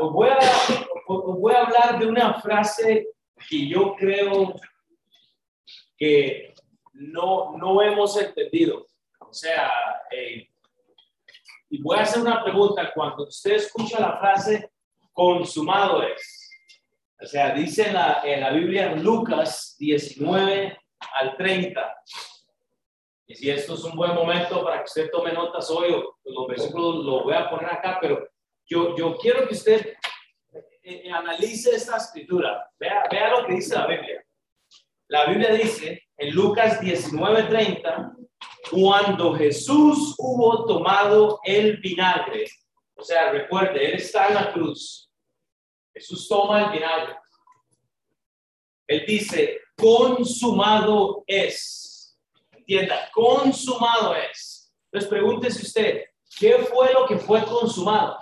os, voy a, os voy a hablar de una frase que yo creo que no, no hemos entendido. O sea, eh, y voy a hacer una pregunta. Cuando usted escucha la frase consumado es, o sea, dice en la, en la Biblia Lucas 19 al 30. Y si esto es un buen momento para que usted tome notas hoy, los versículos los voy a poner acá, pero yo, quiero que usted eh, eh, analice esta escritura. Vea, vea lo que dice la Biblia. La Biblia dice en Lucas 19:30, cuando Jesús hubo tomado el vinagre, o sea, recuerde, Él está en la cruz. Jesús toma el vinagre. Él dice, consumado es. Entienda, consumado es. Entonces pregúntese usted, ¿qué fue lo que fue consumado?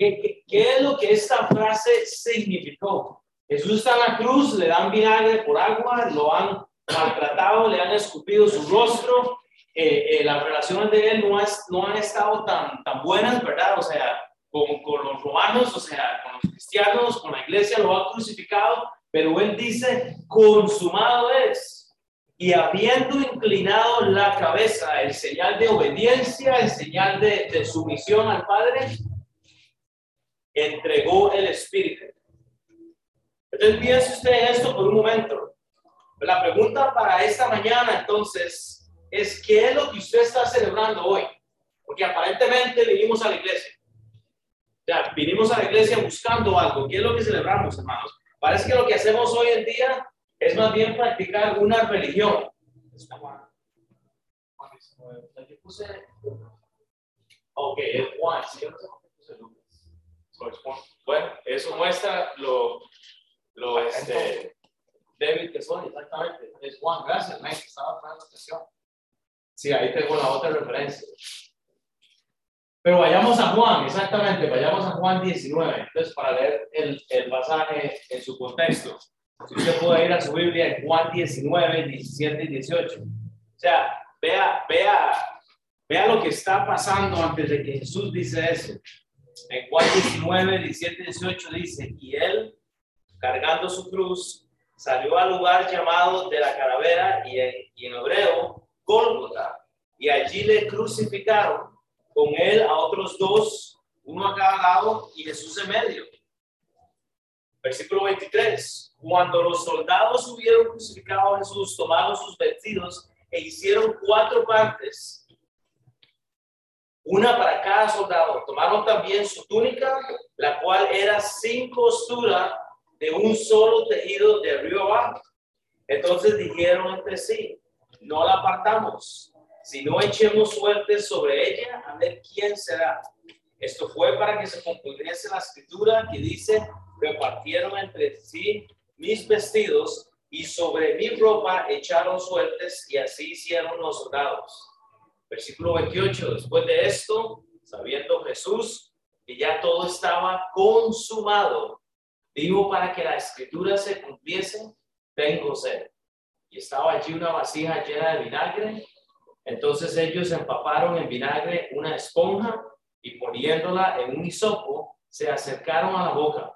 ¿Qué, qué es lo que esta frase significó? Jesús está en la cruz, le dan vinagre por agua, lo han maltratado, le han escupido su rostro. Eh, eh, las relaciones de él no, no han estado tan, tan buenas, ¿verdad? O sea, con, con, los romanos, o sea, con los cristianos, con la iglesia, lo ha crucificado, pero él dice, consumado es. Y habiendo inclinado la cabeza, el señal de obediencia, el señal de, de sumisión al Padre, entregó el Espíritu. Entonces piense usted en esto por un momento. La pregunta para esta mañana entonces es ¿qué es lo que usted está celebrando hoy? Porque aparentemente vinimos a la iglesia. O sea, vinimos a la iglesia buscando algo. ¿Qué es lo que celebramos, hermanos? Parece que lo que hacemos hoy en día es más bien practicar una religión. Ok, Juan. Bueno, eso muestra lo, lo este, débil que son, exactamente. Es Juan, gracias, Mike, estaba poniendo atención. Sí, ahí tengo la otra referencia. Pero vayamos a Juan, exactamente, vayamos a Juan 19. Entonces, para leer el, el pasaje en su contexto. Si usted puede ir a su Biblia en Juan 19, 17 y 18. O sea, vea, vea, vea lo que está pasando antes de que Jesús dice eso. En Juan 19, 17 y 18 dice, y él, cargando su cruz, salió al lugar llamado de la calavera y en, y en hebreo, Gólgota, y allí le crucificaron con él a otros dos, uno a cada lado y Jesús en medio. Versículo 23. Cuando los soldados hubieron crucificado a Jesús, tomaron sus vestidos e hicieron cuatro partes, una para cada soldado. Tomaron también su túnica, la cual era sin costura de un solo tejido de arriba abajo. Entonces dijeron entre sí, no la apartamos, no echemos suerte sobre ella a ver quién será. Esto fue para que se cumpliese la escritura que dice, repartieron entre sí mis vestidos y sobre mi ropa echaron suertes y así hicieron los soldados. Versículo 28, después de esto, sabiendo Jesús que ya todo estaba consumado, Digo para que la escritura se cumpliese, tengo sed. Y estaba allí una vasija llena de vinagre. Entonces ellos empaparon en vinagre una esponja y poniéndola en un hisopo, se acercaron a la boca.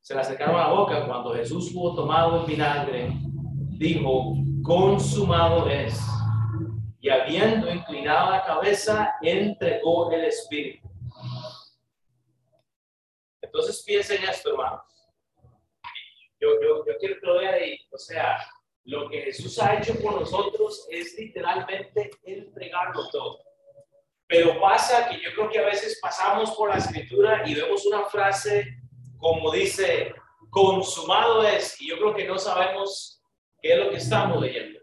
Se le acercaron a la boca cuando Jesús hubo tomado el vinagre, dijo, consumado es. Y habiendo inclinado la cabeza, entregó el espíritu. Entonces piensen esto, hermanos yo, yo, yo quiero que ahí. O sea, lo que Jesús ha hecho por nosotros es literalmente entregarlo todo. Pero pasa que yo creo que a veces pasamos por la escritura y vemos una frase como dice, consumado es, y yo creo que no sabemos qué es lo que estamos leyendo.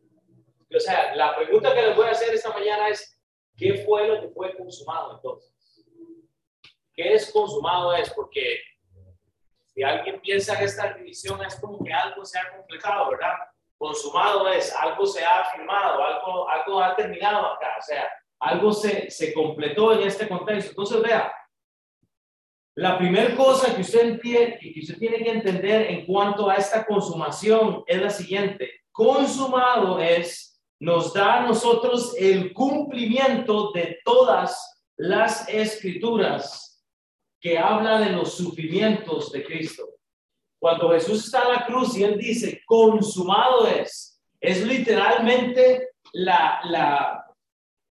O sea, la pregunta que les voy a hacer esta mañana es, ¿qué fue lo que fue consumado entonces? ¿Qué es consumado es? Porque si alguien piensa que esta división es como que algo se ha completado, ¿verdad? Consumado es, algo se ha firmado, algo, algo ha terminado acá, o sea, algo se, se completó en este contexto. Entonces, vea, la primera cosa que usted, entiende, que usted tiene que entender en cuanto a esta consumación es la siguiente. Consumado es, nos da a nosotros el cumplimiento de todas las escrituras que habla de los sufrimientos de Cristo. Cuando Jesús está en la cruz y él dice, consumado es, es literalmente la, la,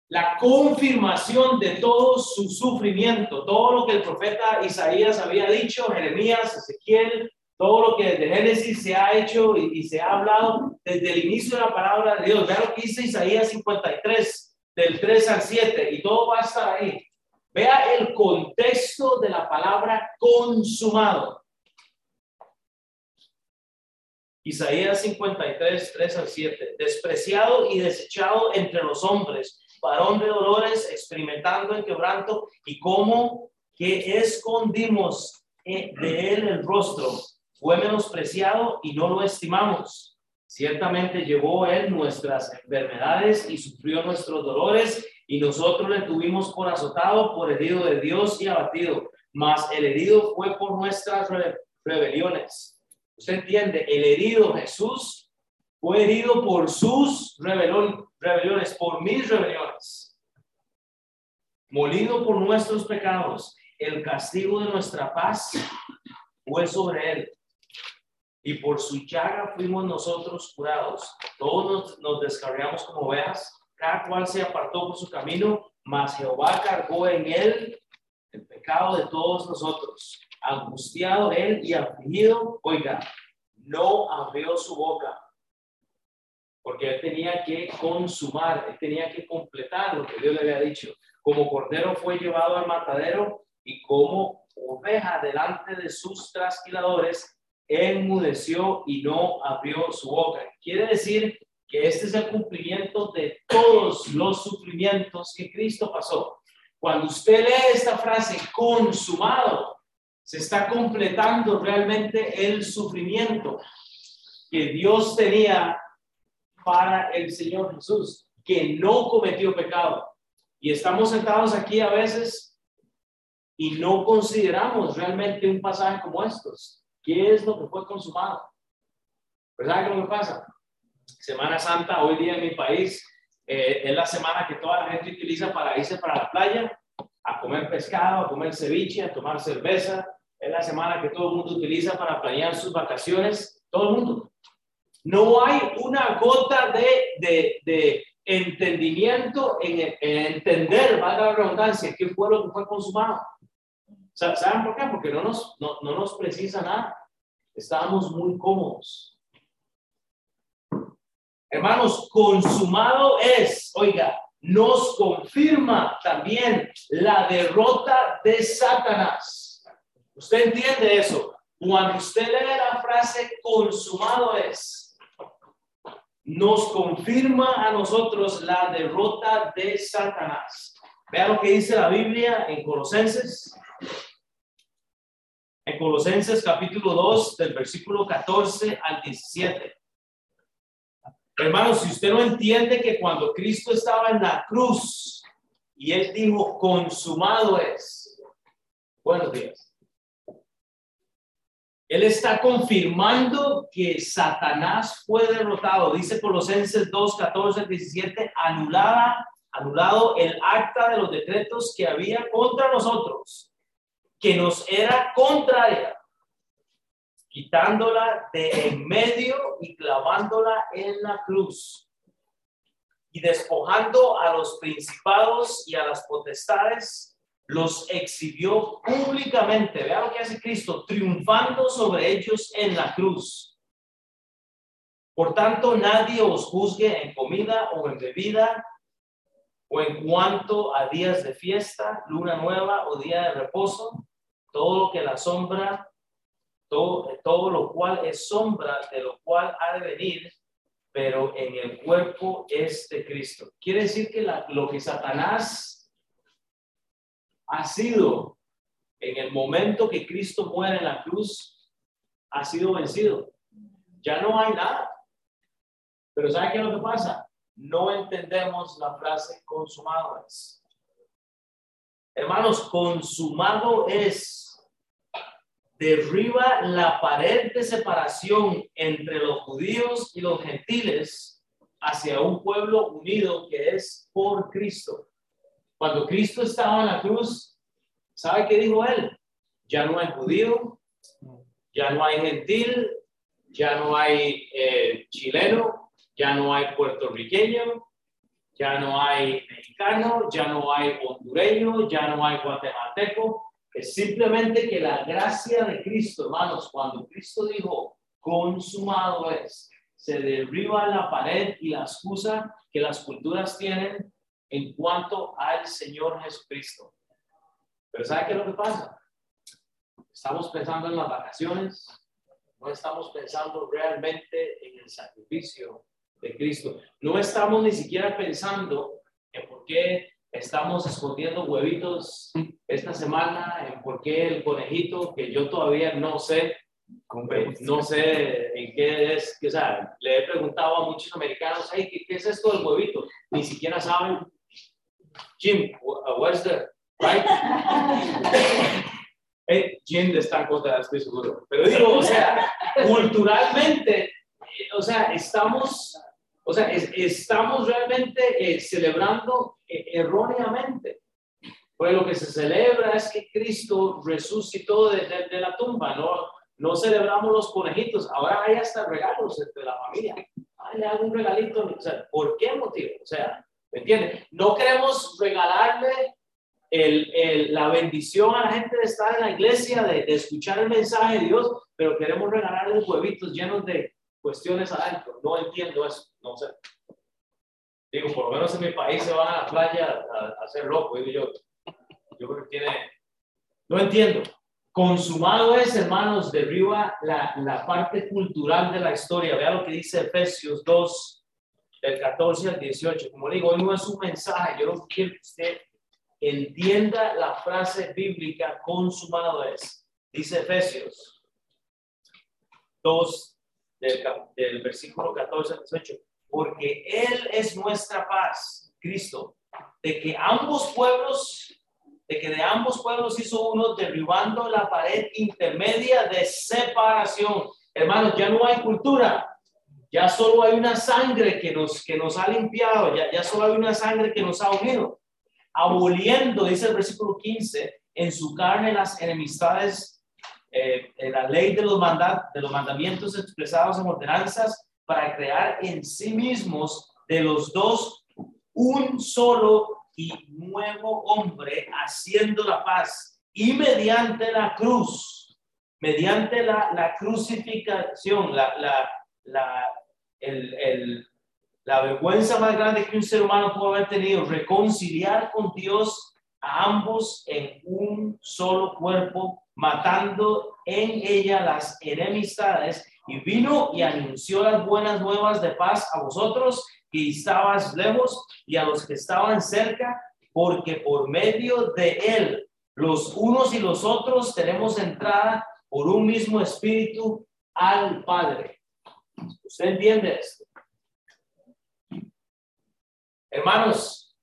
la confirmación de todo su sufrimiento, todo lo que el profeta Isaías había dicho, Jeremías, Ezequiel, todo lo que desde Génesis se ha hecho y, se ha hablado desde el inicio de la palabra de Dios. Vean lo que dice Isaías 53, del 3 al 7, y todo va a estar ahí. Vea el contexto de la palabra consumado. Isaías 53, 3 al 7. Despreciado y desechado entre los hombres, varón de dolores, experimentando el quebranto, y como que escondimos eh, de él el rostro fue menospreciado y no lo estimamos. Ciertamente llevó él nuestras enfermedades y sufrió nuestros dolores y nosotros le tuvimos por azotado, por herido de Dios y abatido. Mas el herido fue por nuestras rebeliones. Usted entiende, el herido Jesús fue herido por sus rebeliones, por mis rebeliones. Molido por nuestros pecados. El castigo de nuestra paz fue sobre él y por su llaga fuimos nosotros curados. Todos nos, nos descargamos como veas, cada cual se apartó por su camino, mas Jehová cargó en él el pecado de todos nosotros. Angustiado él y afligido, oiga, no abrió su boca, porque él tenía que consumar, él tenía que completar lo que Dios le había dicho. Como cordero fue llevado al matadero y como oveja delante de sus trasquiladores, enmudeció y no abrió su boca. Quiere decir que este es el cumplimiento de todos los sufrimientos que Cristo pasó. Cuando usted lee esta frase, consumado, se está completando realmente el sufrimiento que Dios tenía para el Señor Jesús, que no cometió pecado. Y estamos sentados aquí a veces y no consideramos realmente un pasaje como estos. ¿Qué es lo que fue consumado? ¿Verdad qué lo que pasa? Semana Santa, hoy día en mi país, eh, es la semana que toda la gente utiliza para irse para la playa, a comer pescado, a comer ceviche, a tomar cerveza. Es la semana que todo el mundo utiliza para planear sus vacaciones. Todo el mundo. No hay una gota de, de, de entendimiento en, entender, valga la redundancia, qué fue lo que fue consumado. ¿Saben por qué? Porque no nos, no, no nos precisa nada. Estábamos muy cómodos. Hermanos, consumado es, oiga, nos confirma también la derrota de Satanás. ¿Usted entiende eso? Cuando usted lee la frase consumado es, nos confirma a nosotros la derrota de Satanás. Vea lo que dice la Biblia en Colosenses en Colosenses capítulo 2, del versículo 14 al 17. Hermanos, si usted no entiende que cuando Cristo estaba en la cruz y él dijo, consumado es, buenos días. Él está confirmando que Satanás fue derrotado. Dice Colosenses 2, 14, 17, anulada, anulado el acta de los decretos que había contra nosotros que nos era contraria, quitándola de en medio y clavándola en la cruz y despojando a los principados y a las potestades, los exhibió públicamente. Vean lo que hace Cristo, triunfando sobre ellos en la cruz. Por tanto, nadie os juzgue en comida o en bebida, o en cuanto a días de fiesta, luna nueva o día de reposo, todo lo que la sombra, todo, todo lo cual es sombra de lo cual ha de venir, pero en el cuerpo es de Cristo. Quiere decir que lo que Satanás ha sido en el momento que Cristo muere en la cruz, ha sido vencido. Ya no hay nada. Pero ¿sabe qué es lo que pasa? No entendemos la frase consumado es. Hermanos, consumado es derriba la pared de separación entre los judíos y los gentiles hacia un pueblo unido que es por Cristo. Cuando Cristo estaba en la cruz, ¿sabe qué dijo él? ya no hay judío, ya no hay gentil, ya no hay eh, chileno, ya no hay puertorriqueño, ya no hay mexicano, ya no hay hondureño, ya no hay guatemalteco. Es simplemente que la gracia de Cristo, hermanos, cuando Cristo dijo, consumado es, se derriba la pared y la excusa que las culturas tienen en cuanto al Señor Jesucristo. Pero ¿sabe qué es lo que pasa? Estamos pensando en las vacaciones, no estamos pensando realmente en el sacrificio de Cristo. No estamos ni siquiera pensando en por qué estamos escondiendo huevitos esta semana, en por qué el conejito, que yo todavía no sé, no sé en qué es, que, o sea, le he preguntado a muchos americanos, hey, ¿qué, es esto del huevito? Ni siquiera saben. Jim, what's the, right? hey, Jim de esta cosa, estoy seguro. Pero digo, o sea, culturalmente, o sea, estamos o sea, estamos realmente eh, celebrando eh, erróneamente. Pues lo que se celebra es que Cristo resucitó de, la tumba, no, no celebramos los conejitos, ahora hay hasta regalos entre la familia. Ay, le hago un regalito. O sea, ¿por qué motivo? O sea, ¿me entiendes? No queremos regalarle el, el, la bendición a la gente de estar en la iglesia, de, de escuchar el mensaje de Dios, pero queremos regalarle huevitos llenos de, cuestiones adentro. No entiendo eso, no sé. Digo, por lo menos en mi país se van a la playa a, hacer loco, digo yo. Yo creo que tiene... No entiendo. Consumado es, hermanos, derriba la, la parte cultural de la historia. Vea lo que dice Efesios 2, del 14 al 18. Como digo, hoy no es un mensaje. Yo no quiero que usted entienda la frase bíblica consumado es. Dice Efesios 2, del, versículo 14 al 18, porque Él es nuestra paz, Cristo, de que ambos pueblos, de que de ambos pueblos hizo uno derribando la pared intermedia de separación. Hermanos, ya no hay cultura, ya solo hay una sangre que nos, que nos ha limpiado, ya, ya solo hay una sangre que nos ha unido, aboliendo, dice el versículo 15, en su carne las enemistades eh, la ley de los, de los mandamientos expresados en ordenanzas para crear en sí mismos de los dos un solo y nuevo hombre haciendo la paz. Y mediante la cruz, mediante la, la crucificación, la, la, la, la vergüenza más grande que un ser humano puede haber tenido, reconciliar con Dios a ambos en un solo cuerpo matando en ella las enemistades, y vino y anunció las buenas nuevas de paz a vosotros que estabas lejos y a los que estaban cerca, porque por medio de él los unos y los otros tenemos entrada por un mismo espíritu al Padre. ¿Usted entiende esto? Hermanos,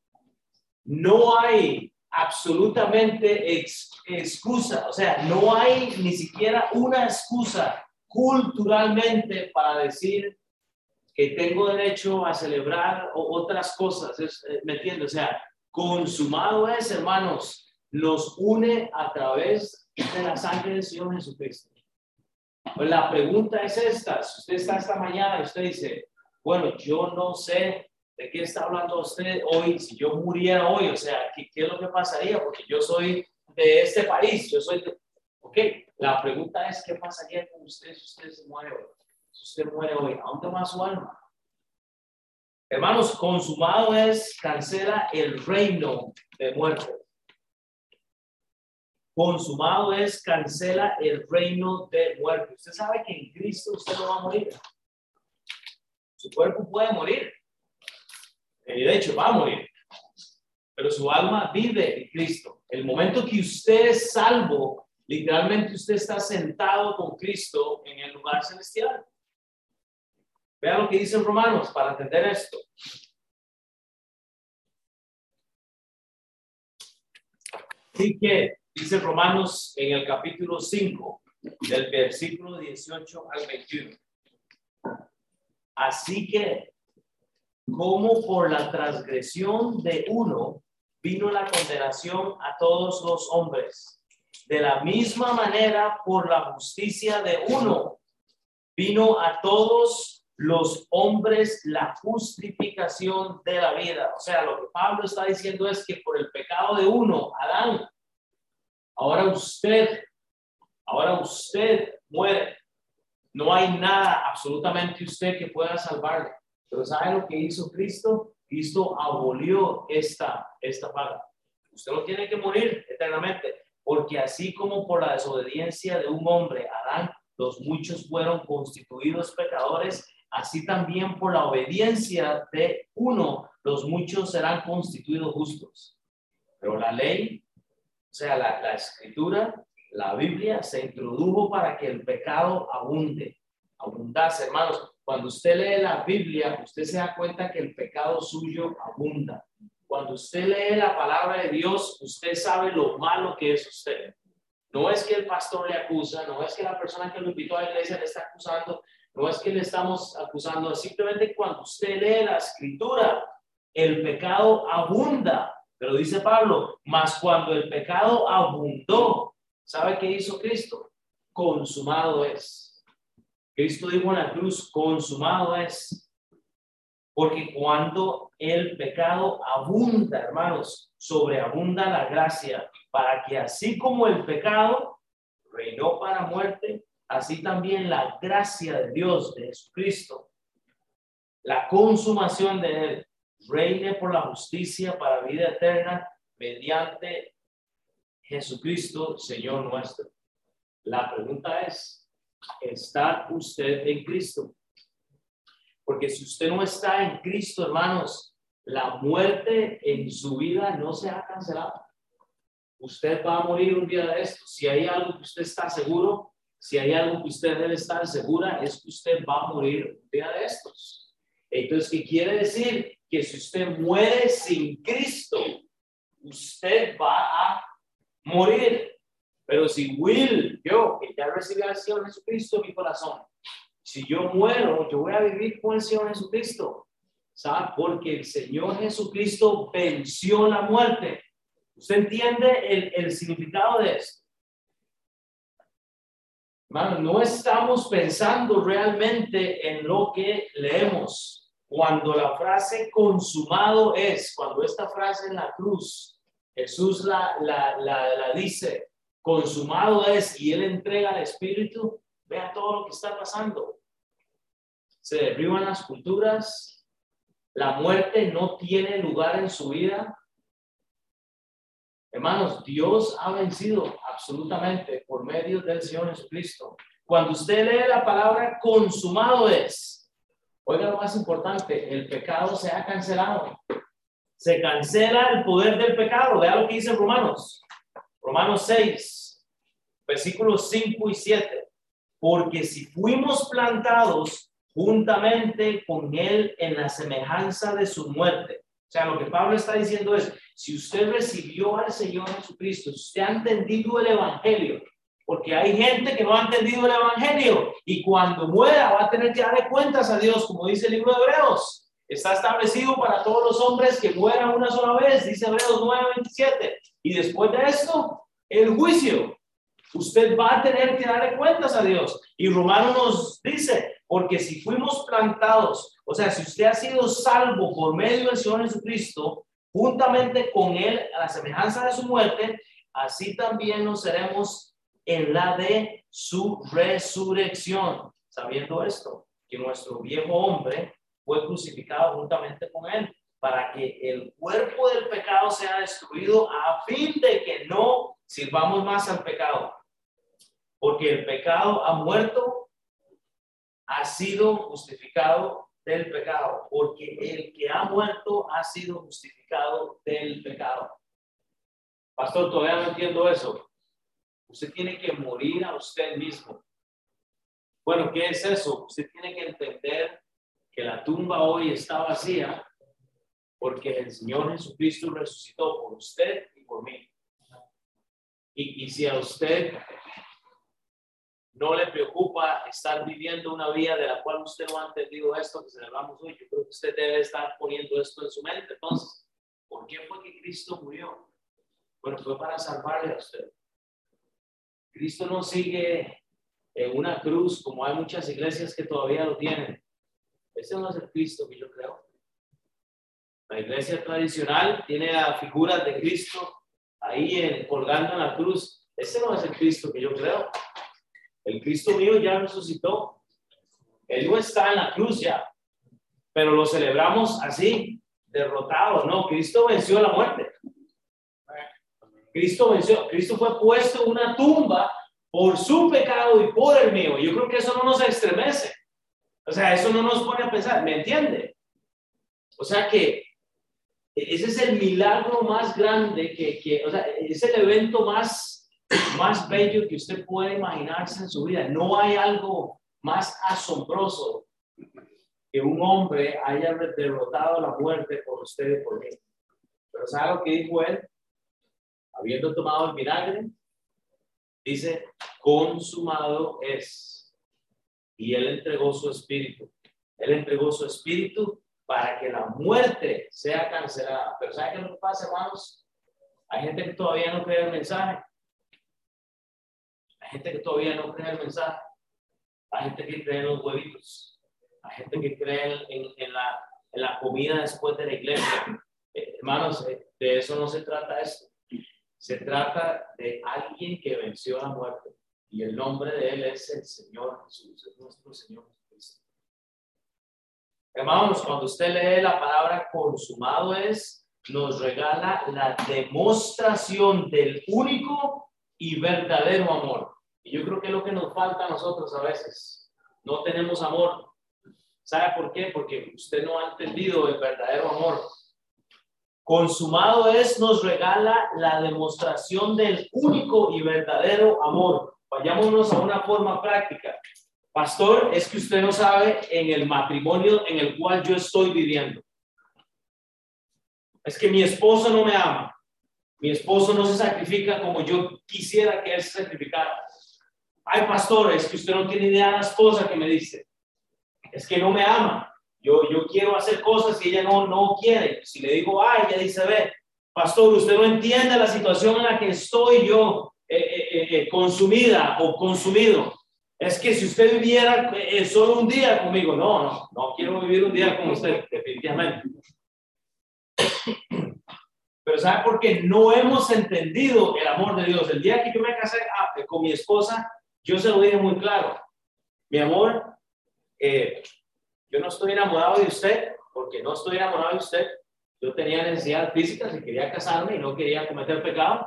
no hay absolutamente excusa, o sea, no hay ni siquiera una excusa culturalmente para decir que tengo derecho a celebrar otras cosas, eh, ¿me entiendes? O sea, consumado es, hermanos, nos une a través de la sangre del Señor Jesucristo. Pues la pregunta es esta, si usted está esta mañana y usted dice, bueno, yo no sé ¿De qué está hablando usted hoy? Si yo muriera hoy, o sea, ¿qué, es lo que pasaría? Porque yo soy de este país, yo soy de... la pregunta es, ¿qué pasaría con usted si usted se muere hoy? Si usted muere hoy, ¿a dónde va su alma? Hermanos, consumado es, cancela el reino de muerte. Consumado es, cancela el reino de muerte. Usted sabe que en Cristo usted no va a morir. Su cuerpo puede morir, y de hecho va a morir, pero su alma vive en Cristo. El momento que usted es salvo, literalmente usted está sentado con Cristo en el lugar celestial. Vean lo que dicen Romanos para entender esto. Así que dice Romanos en el capítulo 5, del versículo 18 al 21. Así que como por la transgresión de uno vino la condenación a todos los hombres, de la misma manera por la justicia de uno vino a todos los hombres la justificación de la vida. O sea, lo que Pablo está diciendo es que por el pecado de uno, Adán, ahora usted, ahora usted muere. No hay nada, absolutamente usted que pueda salvarle. Pero ¿sabe lo que hizo Cristo? Cristo abolió esta, esta paga. Usted no tiene que morir eternamente, porque así como por la desobediencia de un hombre, Adán, los muchos fueron constituidos pecadores, así también por la obediencia de uno, los muchos serán constituidos justos. Pero la ley, o sea, la, escritura, la Biblia se introdujo para que el pecado abunde, abundase, hermanos. Cuando usted lee la Biblia, usted se da cuenta que el pecado suyo abunda. Cuando usted lee la palabra de Dios, usted sabe lo malo que es usted. No es que el pastor le acusa, no es que la persona que lo invitó a la iglesia le está acusando, no es que le estamos acusando, simplemente cuando usted lee la escritura, el pecado abunda. Pero dice Pablo, más cuando el pecado abundó, ¿sabe qué hizo Cristo? Consumado es. Cristo dijo en la cruz, consumado es. Porque cuando el pecado abunda, hermanos, sobreabunda la gracia, para que así como el pecado reinó para muerte, así también la gracia de Dios, de Jesucristo, la consumación de Él, reine por la justicia para vida eterna mediante Jesucristo, Señor nuestro. La pregunta es, ¿está usted en Cristo? Porque si usted no está en Cristo, hermanos, la muerte en su vida no se ha cancelado. Usted va a morir un día de esto. Si hay algo que usted está seguro, si hay algo que usted debe estar segura, es que usted va a morir un día de estos. Entonces, ¿qué quiere decir? Que si usted muere sin Cristo, usted va a morir. Pero si Will, yo, que ya recibí al Señor Jesucristo en mi corazón, si yo muero, yo voy a vivir con el Señor Jesucristo. ¿Sabe? Porque el Señor Jesucristo venció la muerte. ¿Usted entiende el, significado de esto? Hermano, no estamos pensando realmente en lo que leemos. Cuando la frase consumado es, cuando esta frase en la cruz, Jesús la, la, la, la dice, consumado es, y Él entrega al Espíritu, vea todo lo que está pasando se derriban las culturas, la muerte no tiene lugar en su vida. Hermanos, Dios ha vencido absolutamente por medio del Señor Jesucristo. Cuando usted lee la palabra consumado es, oiga lo más importante, el pecado se ha cancelado. Se cancela el poder del pecado. Vea lo que dice Romanos. Romanos 6, versículos 5 y 7. Porque si fuimos plantados juntamente con él en la semejanza de su muerte. O sea, lo que Pablo está diciendo es, si usted recibió al Señor Jesucristo, usted ha entendido el Evangelio, porque hay gente que no ha entendido el Evangelio y cuando muera va a tener que darle cuentas a Dios, como dice el libro de Hebreos. Está establecido para todos los hombres que mueran una sola vez, dice Hebreos 9:27. Y después de esto, el juicio. Usted va a tener que darle cuentas a Dios. Y Romano nos dice, porque si fuimos plantados, o sea, si usted ha sido salvo por medio del Señor Jesucristo, juntamente con Él, a la semejanza de su muerte, así también nos seremos en la de su resurrección. Sabiendo esto, que nuestro viejo hombre fue crucificado juntamente con Él, para que el cuerpo del pecado sea destruido a fin de que no sirvamos más al pecado. Porque el pecado ha muerto ha sido justificado del pecado, porque el que ha muerto ha sido justificado del pecado. Pastor, todavía no entiendo eso. Usted tiene que morir a usted mismo. Bueno, ¿qué es eso? Usted tiene que entender que la tumba hoy está vacía porque el Señor Jesucristo resucitó por usted y por mí. Y, y si a usted no le preocupa estar viviendo una vida de la cual usted no ha entendido esto que celebramos hoy. Yo creo que usted debe estar poniendo esto en su mente. Entonces, ¿por qué fue que Cristo murió? Bueno, fue para salvarle a usted. Cristo no sigue en una cruz como hay muchas iglesias que todavía lo tienen. Ese no es el Cristo que yo creo. La iglesia tradicional tiene la figura de Cristo ahí en, colgando en la cruz. Ese no es el Cristo que yo creo. El Cristo mío ya resucitó. Él no está en la cruz ya, pero lo celebramos así, derrotado. No, Cristo venció la muerte. Cristo venció, Cristo fue puesto en una tumba por su pecado y por el mío. Yo creo que eso no nos estremece. O sea, eso no nos pone a pensar, ¿me entiende? O sea que ese es el milagro más grande que, que o sea, es el evento más, más bello que usted puede imaginarse en su vida. No hay algo más asombroso que un hombre haya derrotado la muerte por usted y por mí. Pero ¿sabe lo que dijo él? Habiendo tomado el vinagre, dice, consumado es. Y él entregó su espíritu. Él entregó su espíritu para que la muerte sea cancelada. Pero ¿sabe qué nos pasa, hermanos? Hay gente que todavía no cree el mensaje. Gente que todavía no cree el mensaje. Hay gente que cree en los huevitos. Hay gente que cree en, la, en la, comida después de la iglesia. Eh, hermanos, eh, de eso no se trata esto. Se trata de alguien que venció la muerte y el nombre de él es el Señor Jesús, es nuestro Señor. Hermanos, cuando usted lee la palabra consumado es, nos regala la demostración del único y verdadero amor. Y yo creo que es lo que nos falta a nosotros a veces. No tenemos amor. ¿Sabe por qué? Porque usted no ha entendido el verdadero amor. Consumado es, nos regala la demostración del único y verdadero amor. Vayámonos a una forma práctica. Pastor, es que usted no sabe en el matrimonio en el cual yo estoy viviendo. Es que mi esposo no me ama. Mi esposo no se sacrifica como yo quisiera que él se sacrificara. Ay, pastor, es que usted no tiene idea de la esposa que me dice. Es que no me ama. Yo, yo quiero hacer cosas y ella no, no quiere. Si le digo, ay, ella dice, ve, pastor, usted no entiende la situación en la que estoy yo eh, eh, eh, consumida o consumido. Es que si usted viviera solo un día conmigo, no, no, no quiero vivir un día con usted, definitivamente. Pero ¿sabe por qué? No hemos entendido el amor de Dios. El día que yo me casé ah, con mi esposa, yo se lo dije muy claro. Mi amor, eh, yo no estoy enamorado de usted porque no estoy enamorado de usted. Yo tenía necesidades físicas y quería casarme y no quería cometer pecado.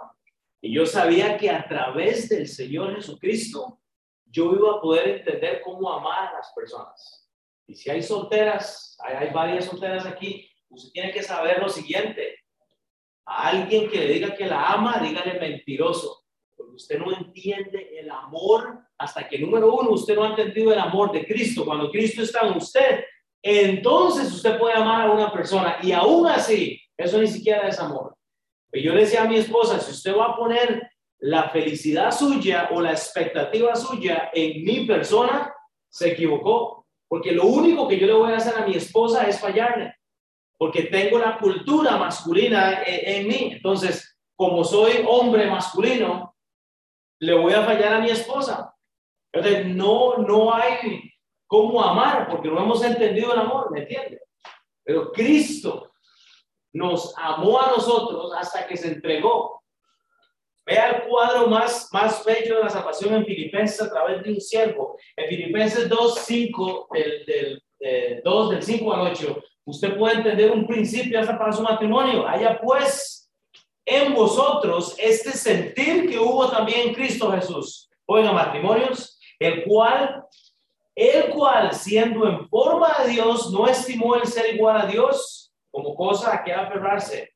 Y yo sabía que a través del Señor Jesucristo yo iba a poder entender cómo amar a las personas. Y si hay solteras, hay, hay varias solteras aquí, usted tiene que saber lo siguiente. A alguien que le diga que la ama, dígale mentiroso usted no entiende el amor hasta que, número uno, usted no ha entendido el amor de Cristo. Cuando Cristo está en usted, entonces usted puede amar a una persona y aún así, eso ni siquiera es amor. Pero yo le decía a mi esposa, si usted va a poner la felicidad suya o la expectativa suya en mi persona, se equivocó. Porque lo único que yo le voy a hacer a mi esposa es fallarle. Porque tengo la cultura masculina en mí. Entonces, como soy hombre masculino, le voy a fallar a mi esposa. Entonces, no, no hay cómo amar porque no hemos entendido el amor, ¿me entiende? Pero Cristo nos amó a nosotros hasta que se entregó. Vea el cuadro más, más bello de la salvación en Filipenses a través de un siervo. En Filipenses 2, 5, del, del 2, del 5 al 8, usted puede entender un principio hasta para su matrimonio. Haya pues en vosotros este sentir que hubo también en Cristo Jesús. Oigan, matrimonios, el cual, el cual siendo en forma de Dios, no estimó el ser igual a Dios como cosa a que aferrarse,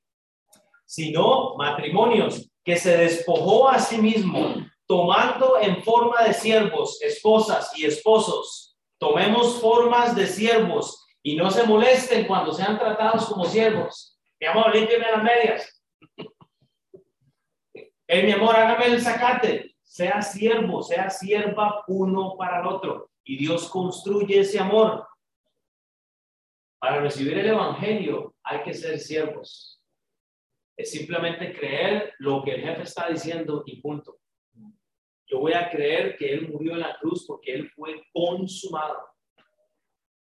sino matrimonios que se despojó a sí mismo, tomando en forma de siervos, esposas y esposos. Tomemos formas de siervos y no se molesten cuando sean tratados como siervos. Mi amor, límpiame las medias. Hey, mi amor, hágame el sacate. Sea siervo, sea sierva uno para el otro. Y Dios construye ese amor. Para recibir el Evangelio hay que ser siervos. Es simplemente creer lo que el jefe está diciendo y punto. Yo voy a creer que Él murió en la cruz porque Él fue consumado.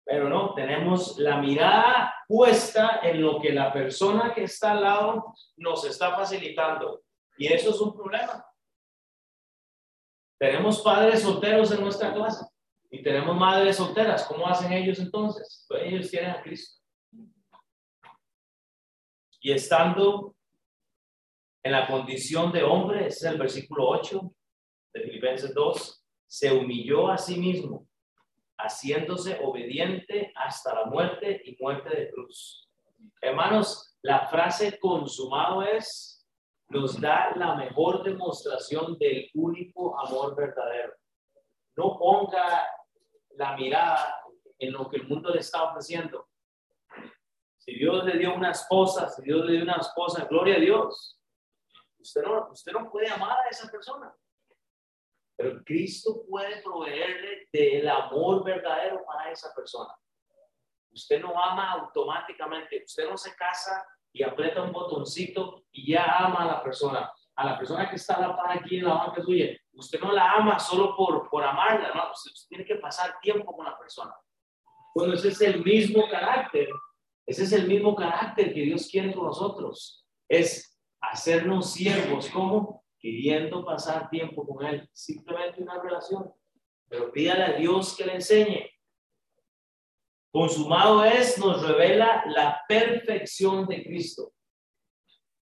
Pero no, tenemos la mirada puesta en lo que la persona que está al lado nos está facilitando. Y eso es un problema. Tenemos padres solteros en nuestra clase y tenemos madres solteras. ¿Cómo hacen ellos entonces? Pues ellos tienen a Cristo. Y estando en la condición de hombre, es el versículo 8 de Filipenses 2, se humilló a sí mismo, haciéndose obediente hasta la muerte y muerte de cruz. Hermanos, la frase consumado es, nos da la mejor demostración del único amor verdadero. No ponga la mirada en lo que el mundo le está ofreciendo. Si Dios le dio una esposa, si Dios le dio una esposa, gloria a Dios. Usted no, usted no puede amar a esa persona. Pero Cristo puede proveerle del amor verdadero para esa persona. Usted no ama automáticamente. Usted no se casa y aprieta un botoncito y ya ama a la persona. A la persona que está a la par aquí en la banca suya. Usted no la ama solo por, por amarla, ¿no? Usted, tiene que pasar tiempo con la persona. Bueno, ese es el mismo carácter. Ese es el mismo carácter que Dios quiere con nosotros. Es hacernos siervos. ¿Cómo? queriendo pasar tiempo con Él, simplemente una relación. Pero pídale a Dios que le enseñe. Consumado es, nos revela la perfección de Cristo.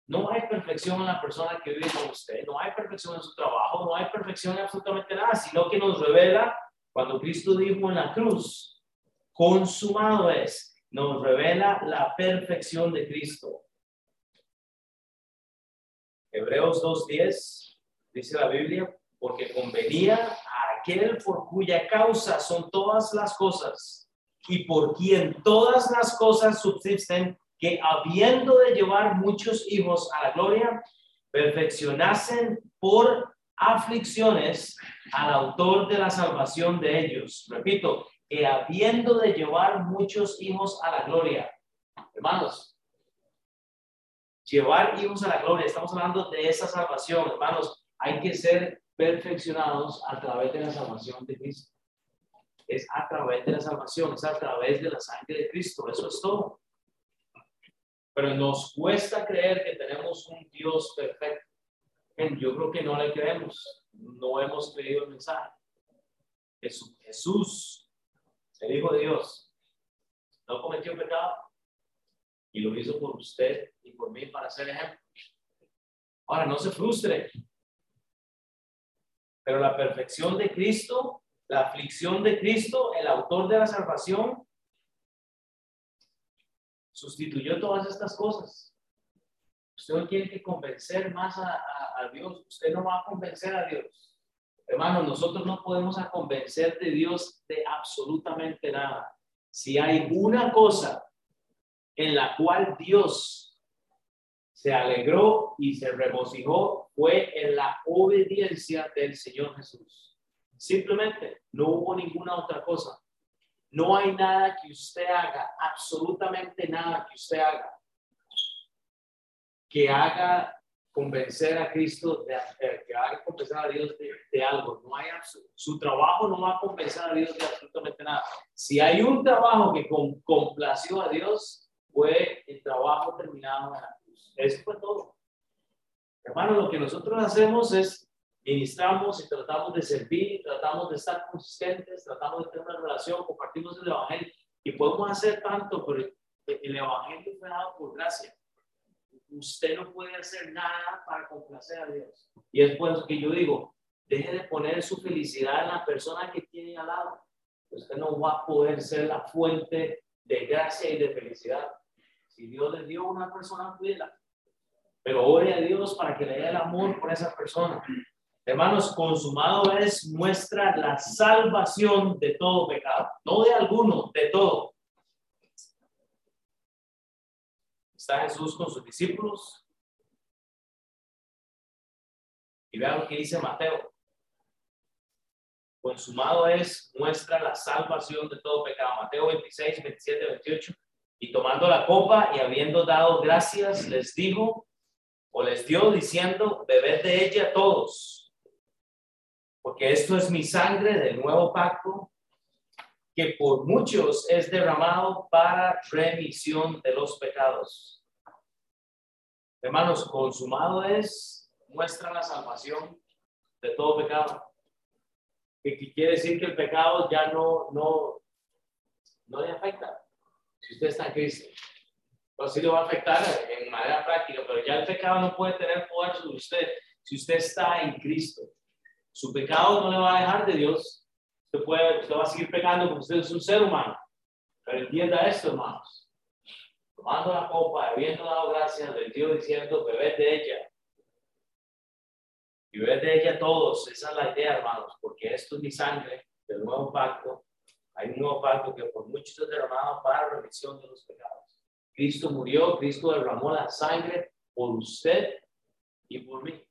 No hay perfección en la persona que vive con usted, no hay perfección en su trabajo, no hay perfección en absolutamente nada, sino que nos revela cuando Cristo dijo en la cruz, consumado es, nos revela la perfección de Cristo. Hebreos 2.10 dice la Biblia, porque convenía a aquel por cuya causa son todas las cosas y por quien todas las cosas subsisten, que habiendo de llevar muchos hijos a la gloria, perfeccionasen por aflicciones al autor de la salvación de ellos. Repito, que habiendo de llevar muchos hijos a la gloria. Hermanos, llevar hijos a la gloria. Estamos hablando de esa salvación, hermanos. Hay que ser perfeccionados a través de la salvación de Cristo. Es a través de la salvación, es a través de la sangre de Cristo. Eso es todo. Pero nos cuesta creer que tenemos un Dios perfecto. Yo creo que no le creemos. No hemos creído el mensaje. Jesús, Jesús, el Hijo de Dios, no cometió pecado y lo hizo por usted y por mí para ser ejemplo. Ahora, no se frustre. Pero la perfección de Cristo, la aflicción de Cristo, el autor de la salvación, sustituyó todas estas cosas. Usted no tiene que convencer más a, Dios. Usted no va a convencer a Dios. Hermano, nosotros no podemos a convencer de Dios de absolutamente nada. Si hay una cosa en la cual Dios se alegró y se regocijó fue en la obediencia del Señor Jesús. Simplemente no hubo ninguna otra cosa. No hay nada que usted haga, absolutamente nada que usted haga, que haga convencer a Cristo, de, que haga convencer a Dios de, algo. No hay su trabajo no va a convencer a Dios de absolutamente nada. Si hay un trabajo que complació a Dios, fue el trabajo terminado en la cruz. Eso fue todo. Hermano, lo que nosotros hacemos es ministramos y tratamos de servir, tratamos de estar consistentes, tratamos de tener una relación, compartimos el Evangelio y podemos hacer tanto, pero el Evangelio fue dado por gracia. Usted no puede hacer nada para complacer a Dios. Y es por eso que yo digo, deje de poner su felicidad en la persona que tiene al lado. Usted no va a poder ser la fuente de gracia y de felicidad. Si Dios le dio a una persona, cuídela. Pero ore a Dios para que le dé el amor por esa persona. Hermanos, consumado es muestra la salvación de todo pecado, no de alguno, de todo. Está Jesús con sus discípulos. Y vean lo que dice Mateo. Consumado es, muestra la salvación de todo pecado. Mateo 26, 27, 28. Y tomando la copa y habiendo dado gracias, les dijo o les dio diciendo, bebed de ella todos, Porque esto es mi sangre del nuevo pacto, que por muchos es derramado para remisión de los pecados. Hermanos, consumado es, muestra la salvación de todo pecado. Que quiere decir que el pecado ya no, no, no le afecta si usted está en Cristo. Pues sí lo va a afectar en manera práctica, pero ya el pecado no puede tener poder sobre usted si usted está en Cristo. Su pecado no le va a dejar de Dios. Usted, puede, usted va a seguir pecando porque usted es un ser humano. Pero entienda esto, hermanos. Tomando la copa, habiendo dado gracias, le dio diciendo, bebed de ella. Y bebed de ella todos. Esa es la idea, hermanos, porque esto es mi sangre del nuevo pacto. Hay un nuevo pacto que por muchos es derramado para remisión de los pecados. Cristo murió, Cristo derramó la sangre por usted y por mí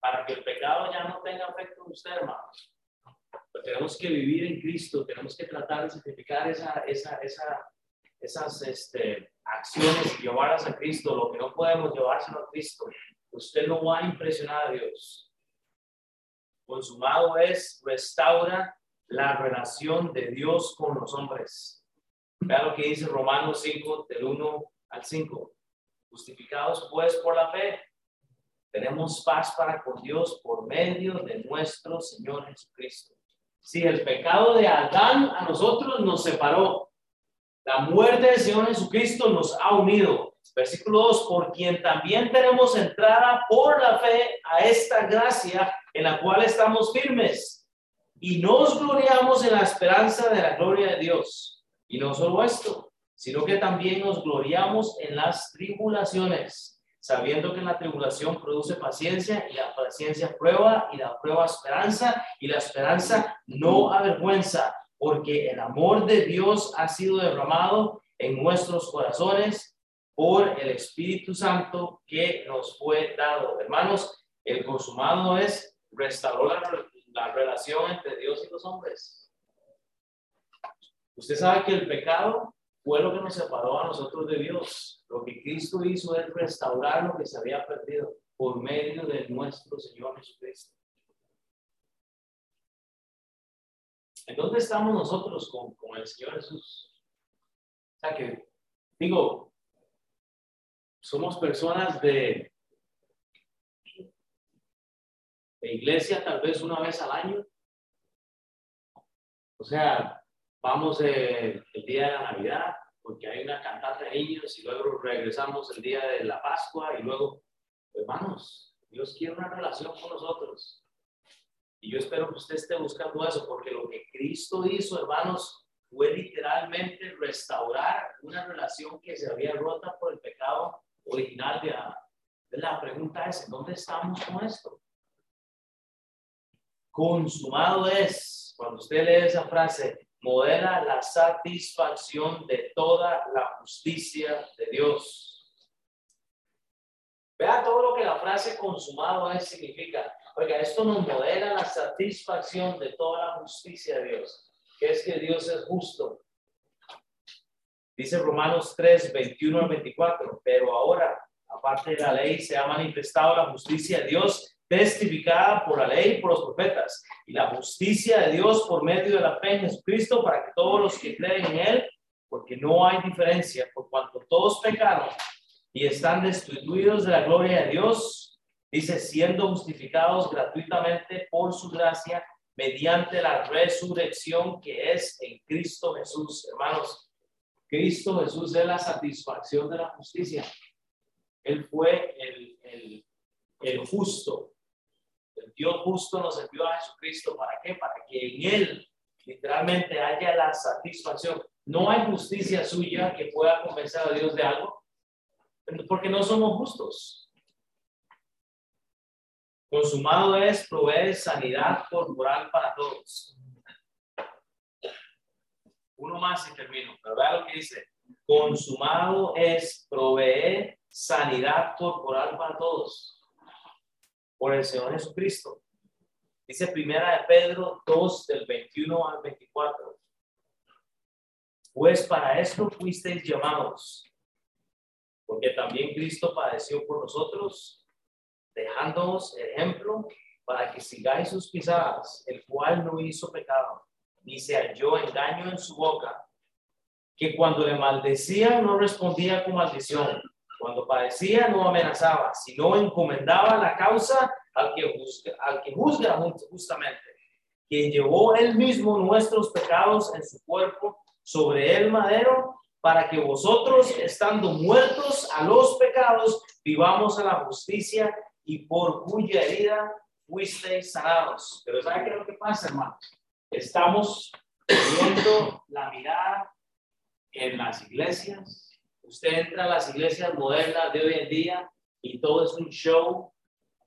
para que el pecado ya no tenga efecto en usted, hermanos. Pero tenemos que vivir en Cristo, tenemos que tratar de sacrificar esa, esa, esa, esas este, acciones y llevarlas a Cristo, lo que no podemos llevárselo a Cristo. Usted no va a impresionar a Dios. Consumado es, restaura la relación de Dios con los hombres. Vea lo que dice Romanos 5, del 1 al 5. Justificados pues por la fe tenemos paz para con Dios por medio de nuestro Señor Jesucristo. Si el pecado de Adán a nosotros nos separó, la muerte del Señor Jesucristo nos ha unido. Versículo 2, por quien también tenemos entrada por la fe a esta gracia en la cual estamos firmes y nos gloriamos en la esperanza de la gloria de Dios. Y no solo esto, sino que también nos gloriamos en las tribulaciones sabiendo que la tribulación produce paciencia y la paciencia prueba y la prueba esperanza y la esperanza no avergüenza, porque el amor de Dios ha sido derramado en nuestros corazones por el Espíritu Santo que nos fue dado. Hermanos, el consumado es restauró la, la relación entre Dios y los hombres. Usted sabe que el pecado fue lo que nos separó a nosotros de Dios. Lo que Cristo hizo es restaurar lo que se había perdido por medio de nuestro Señor Jesucristo. ¿En dónde estamos nosotros con, el Señor Jesús? O sea que, digo, somos personas de, de iglesia tal vez una vez al año. O sea, vamos el día de la Navidad, porque hay una cantata de niños, y luego regresamos el día de la Pascua, y luego, hermanos, Dios quiere una relación con nosotros. Y yo espero que usted esté buscando eso, porque lo que Cristo hizo, hermanos, fue literalmente restaurar una relación que se había rota por el pecado original de Adán. La pregunta es, ¿dónde estamos con esto? Consumado es, cuando usted lee esa frase, modela la satisfacción de toda la justicia de Dios. Vea todo lo que la frase consumado es significa. Oiga, esto nos modela la satisfacción de toda la justicia de Dios, que es que Dios es justo. Dice Romanos 3, 21 al 24, pero ahora, aparte de la ley, se ha manifestado la justicia de Dios testificada por la ley y por los profetas, y la justicia de Dios por medio de la fe en Jesucristo para que todos los que creen en Él, porque no hay diferencia, por cuanto todos pecaron y están destituidos de la gloria de Dios, dice, siendo justificados gratuitamente por su gracia mediante la resurrección que es en Cristo Jesús. Hermanos, Cristo Jesús es la satisfacción de la justicia. Él fue el, el, el justo, Dios justo nos envió a Jesucristo. ¿Para qué? Para que en Él literalmente haya la satisfacción. No hay justicia suya que pueda convencer a Dios de algo, porque no somos justos. Consumado es proveer sanidad corporal para todos. Uno más y termino. Pero vea lo que dice. Consumado es proveer sanidad corporal para todos por el Señor Jesucristo. Dice primera de Pedro 2 del 21 al 24. Pues para esto fuisteis llamados, porque también Cristo padeció por nosotros, dejándonos ejemplo para que sigáis sus pisadas, el cual no hizo pecado, ni se halló engaño en su boca, que cuando le maldecía no respondía con maldición, cuando padecía no amenazaba, sino encomendaba la causa al que juzga, al que juzga justamente, quien llevó él mismo nuestros pecados en su cuerpo sobre el madero, para que vosotros, estando muertos a los pecados, vivamos a la justicia y por cuya herida fuisteis sanados. Pero ¿sabe qué es lo que pasa, hermanos? Estamos viendo la mirada en las iglesias. Usted entra a las iglesias modernas de hoy en día y todo es un show.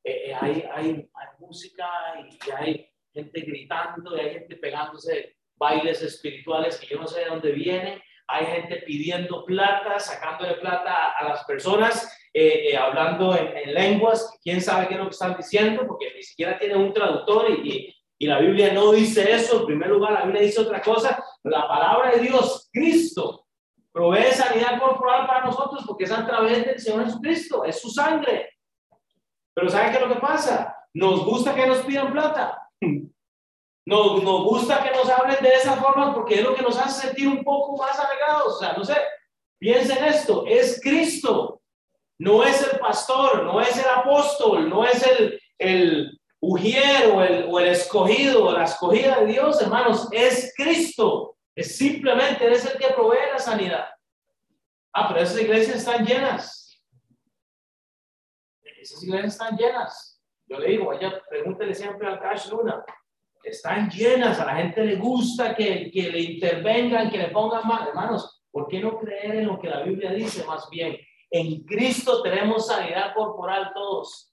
Eh, eh, hay, música y, hay gente gritando y hay gente pegándose bailes espirituales que yo no sé de dónde vienen. Hay gente pidiendo plata, sacándole plata a, las personas, eh, hablando en, lenguas, quién sabe qué es lo que están diciendo, porque ni siquiera tiene un traductor y, y la Biblia no dice eso. En primer lugar, la Biblia dice otra cosa. La palabra de Dios, Cristo, provee sanidad corporal para nosotros porque es a través del Señor Jesucristo, es su sangre. Pero ¿saben qué es lo que pasa? Nos gusta que nos pidan plata. Nos, nos gusta que nos hablen de esa forma porque es lo que nos hace sentir un poco más alegados. O sea, no sé, piensen esto, es Cristo, no es el pastor, no es el apóstol, no es el, el ujier o el, o el escogido la escogida de Dios, hermanos, es Cristo. Es simplemente es el que provee la sanidad. Ah, pero esas iglesias están llenas. Esas iglesias están llenas. Yo le digo, vaya, pregúntele siempre al Cash Luna. Están llenas, a la gente le gusta que, que le intervengan, que le pongan más. Hermanos, ¿por qué no creer en lo que la Biblia dice más bien? En Cristo tenemos sanidad corporal todos.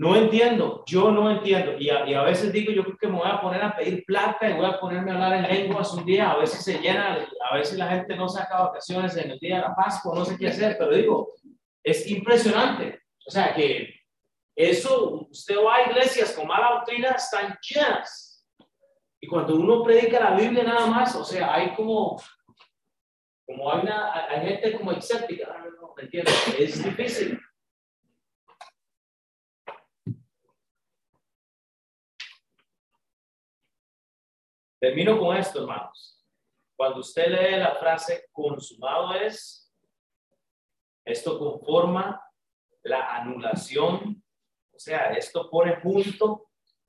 No entiendo, yo no entiendo. Y a, veces digo, yo creo que me voy a poner a pedir plata y voy a ponerme a hablar en lenguas un día. A veces se llena, a veces la gente no saca vacaciones en el día de la Pascua, no sé qué hacer, pero digo, es impresionante. O sea que eso, usted va a iglesias con mala doctrina, están llenas. Y cuando uno predica la Biblia nada más, o sea, hay como, como hay, una, hay gente como escéptica, no, no, no, es difícil. Termino con esto, hermanos. Cuando usted lee la frase consumado es, esto conforma la anulación, o sea, esto pone punto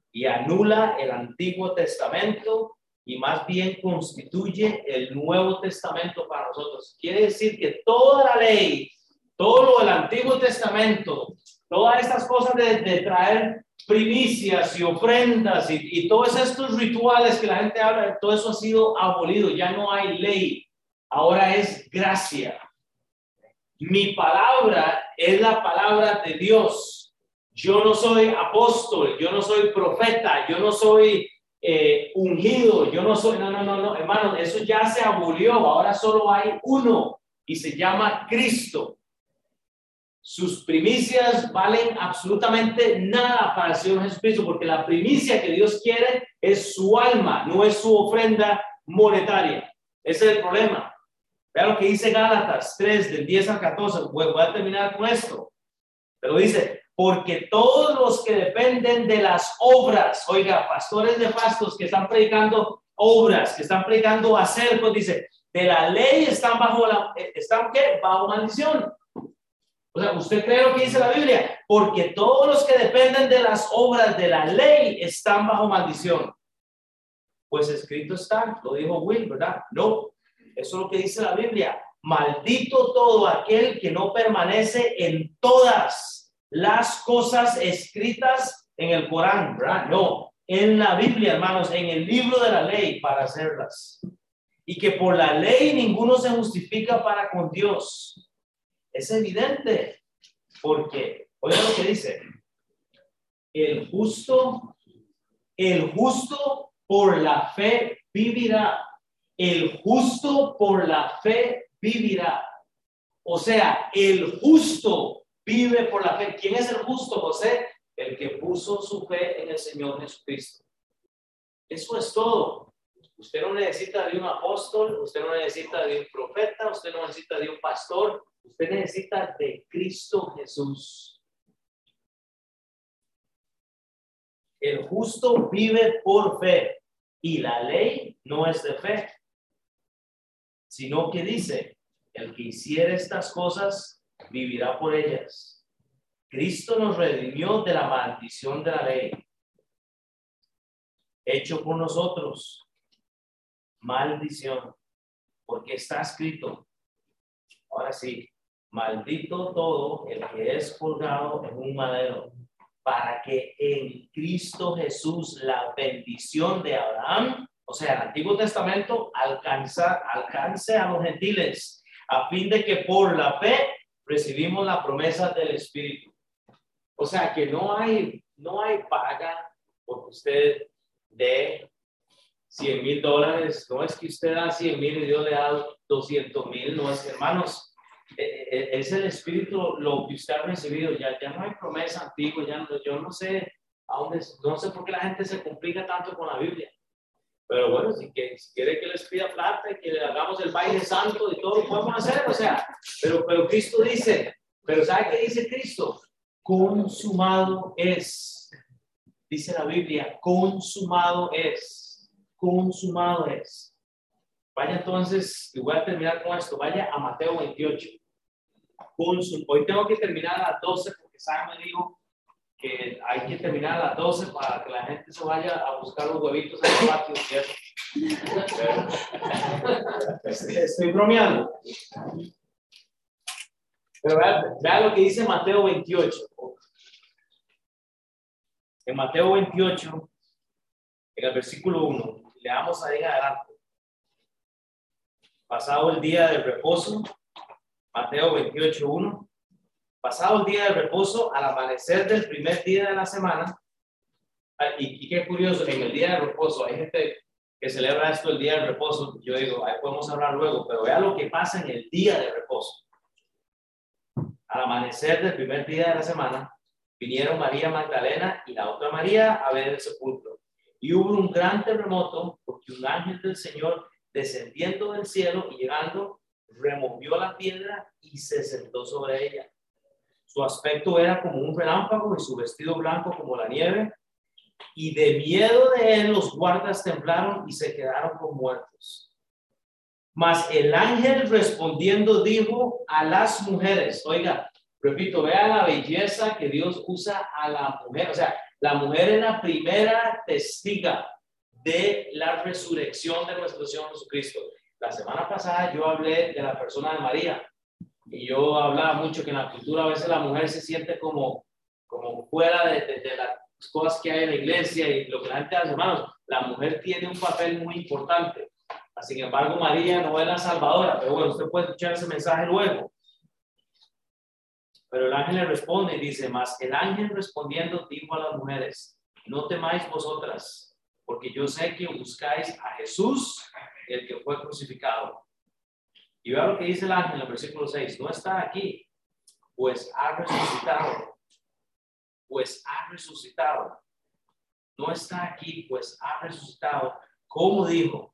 y anula el Antiguo Testamento y más bien constituye el Nuevo Testamento para nosotros. Quiere decir que toda la ley, todo lo del Antiguo Testamento, todas estas cosas de, de traer primicias y ofrendas y, todos estos rituales que la gente habla, todo eso ha sido abolido, ya no hay ley, ahora es gracia. Mi palabra es la palabra de Dios. Yo no soy apóstol, yo no soy profeta, yo no soy eh, ungido, yo no soy, no, no, no, no, hermano, eso ya se abolió, ahora solo hay uno y se llama Cristo. Sus primicias valen absolutamente nada para el Señor Jesucristo, porque la primicia que Dios quiere es su alma, no es su ofrenda monetaria. Ese es el problema. Vean lo que dice Gálatas 3, del 10 al 14. Voy a terminar con esto. Pero dice, porque todos los que dependen de las obras, oiga, pastores de pastos que están predicando obras, que están predicando acercos, dice, de la ley están bajo la, eh, están qué? Bajo maldición. O sea, ¿usted cree lo que dice la Biblia? Porque todos los que dependen de las obras de la ley están bajo maldición. Pues escrito está, lo dijo Will, ¿verdad? No, eso es lo que dice la Biblia. Maldito todo aquel que no permanece en todas las cosas escritas en el Corán, ¿verdad? No, en la Biblia, hermanos, en el libro de la ley para hacerlas. Y que por la ley ninguno se justifica para con Dios es evidente, porque, oiga lo que dice, el justo, el justo por la fe vivirá, el justo por la fe vivirá. O sea, el justo vive por la fe. ¿Quién es el justo, José? El que puso su fe en el Señor Jesucristo. Eso es todo. Usted no necesita de un apóstol, usted no necesita de un profeta, usted no necesita de un pastor, Usted necesita de Cristo Jesús. el justo vive por fe y la ley no es de fe, sino que dice, el que hiciera estas cosas vivirá por ellas. Cristo nos redimió de la maldición de la ley, hecho por nosotros maldición, porque está escrito. Ahora sí, maldito todo el que es colgado en un madero, para que en Cristo Jesús la bendición de Abraham, o sea, el Antiguo Testamento, alcanza, alcance a los gentiles, a fin de que por la fe recibimos la promesa del Espíritu. O sea, que no hay, no hay paga porque usted dé 100 mil dólares, no es que usted da 100 mil y Dios le da 200 mil, no es, hermanos, e, e, es el espíritu lo que usted ha recibido, ya, ya no hay promesa antigua, ya no, yo no sé a dónde, no sé por qué la gente se complica tanto con la Biblia. Pero bueno, si, que, si quiere que les pida plata, que le hagamos el baile santo y todo, podemos hacer, o sea, pero, pero Cristo dice, pero ¿sabe qué dice Cristo? Consumado es, dice la Biblia, consumado es consumado es. Vaya entonces, y voy a terminar con esto, vaya a Mateo 28. Hoy tengo que terminar a las 12 porque Sam me dijo que hay que terminar a las 12 para que la gente se vaya a buscar los huevitos en el patio. Estoy bromeando. Pero vea, lo que dice Mateo 28. En Mateo 28, en el versículo 1, Leamos ahí adelante. Pasado el día del reposo, Mateo 28.1. Pasado el día del reposo, al amanecer del primer día de la semana, ah, y, qué curioso, en el día del reposo hay gente que celebra esto el día del reposo, yo digo, ahí podemos hablar luego, pero vea lo que pasa en el día de reposo. Al amanecer del primer día de la semana, vinieron María Magdalena y la otra María a ver el sepulcro. Y hubo un gran terremoto porque un ángel del Señor descendiendo del cielo y llegando, removió la piedra y se sentó sobre ella. Su aspecto era como un relámpago y su vestido blanco como la nieve. Y de miedo de él los guardas temblaron y se quedaron como muertos. Mas el ángel respondiendo dijo a las mujeres, oiga, repito, vea la belleza que Dios usa a la mujer. O sea, la mujer es la primera testiga de la resurrección de nuestro Señor Jesucristo. La semana pasada yo hablé de la persona de María y yo hablaba mucho que en la cultura a veces la mujer se siente como, como fuera de, las cosas que hay en la iglesia y lo que la gente hace, hermanos. La mujer tiene un papel muy importante. Sin embargo, María no es la salvadora, pero bueno, usted puede escuchar ese mensaje luego. Pero el ángel le responde y dice, más el ángel respondiendo dijo a las mujeres, no temáis vosotras, porque yo sé que buscáis a Jesús, el que fue crucificado. Y vea lo que dice el ángel en el versículo 6, no está aquí, pues ha resucitado, pues ha resucitado. No está aquí, pues ha resucitado. Como dijo,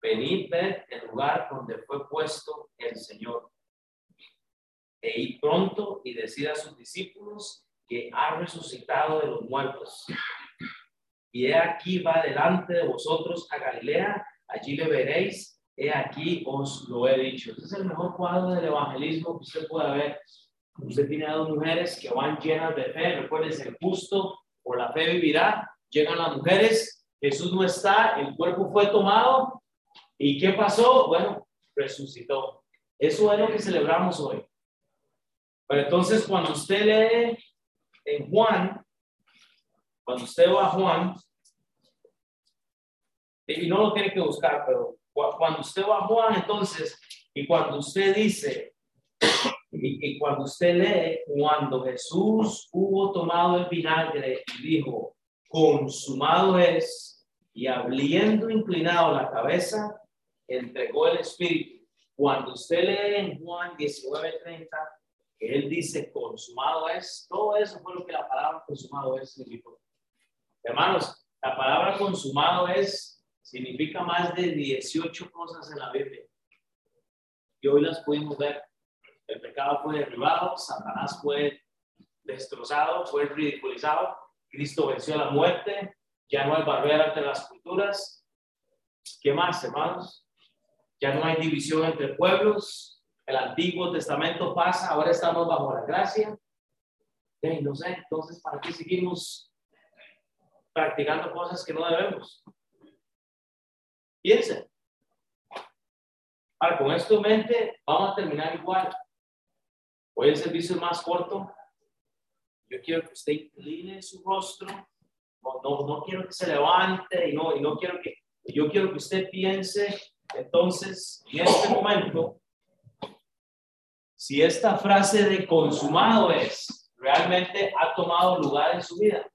venid ver el lugar donde fue puesto el Señor e ir pronto y decir a sus discípulos que ha resucitado de los muertos. Y he aquí va delante de vosotros a Galilea, allí le veréis, he aquí os lo he dicho. Este es el mejor cuadro del evangelismo que usted pueda ver. Usted tiene a dos mujeres que van llenas de fe, recuerden, el justo por la fe vivirá. Llegan las mujeres, Jesús no está, el cuerpo fue tomado. ¿Y qué pasó? Bueno, resucitó. Eso es lo que celebramos hoy. Pero entonces cuando usted lee en Juan, cuando usted va a Juan, y no lo tiene que buscar, pero cuando usted va a Juan, entonces, y cuando usted dice, y, cuando usted lee, cuando Jesús hubo tomado el vinagre y dijo, consumado es, y habiendo inclinado la cabeza, entregó el Espíritu. Cuando usted lee en Juan 19:30, él dice consumado es, todo eso fue lo que la palabra consumado es significó. Hermanos, la palabra consumado es, significa más de 18 cosas en la Biblia. Y hoy las pudimos ver. El pecado fue derribado, Satanás fue destrozado, fue ridiculizado. Cristo venció la muerte, ya no hay barrera entre las culturas. ¿Qué más, hermanos? Ya no hay división entre pueblos. El Antiguo Testamento pasa, ahora estamos bajo la gracia. no sé, entonces, ¿para qué seguimos practicando cosas que no debemos? Piensen. Ahora, con esto en mente, vamos a terminar igual. Hoy el servicio es más corto. Yo quiero que usted incline su rostro. No, no, no quiero que se levante y no, y no quiero que, yo quiero que usted piense entonces en este momento si esta frase de consumado es realmente ha tomado lugar en su vida.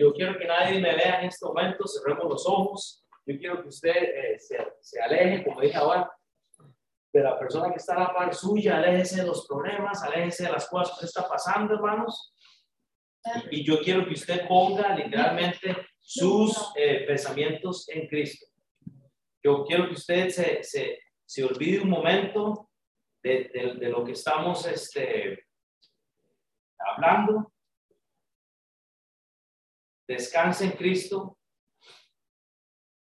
Yo quiero que nadie me vea en este momento, cerremos los ojos. Yo quiero que usted eh, se, se, aleje, como dije ahora, de la persona que está a la par suya, aléjese de los problemas, aléjese de las cosas que está pasando, hermanos. Y, yo quiero que usted ponga literalmente sus eh, pensamientos en Cristo. Yo quiero que usted se, se, se olvide un momento de, de, lo que estamos este, hablando. Descanse en Cristo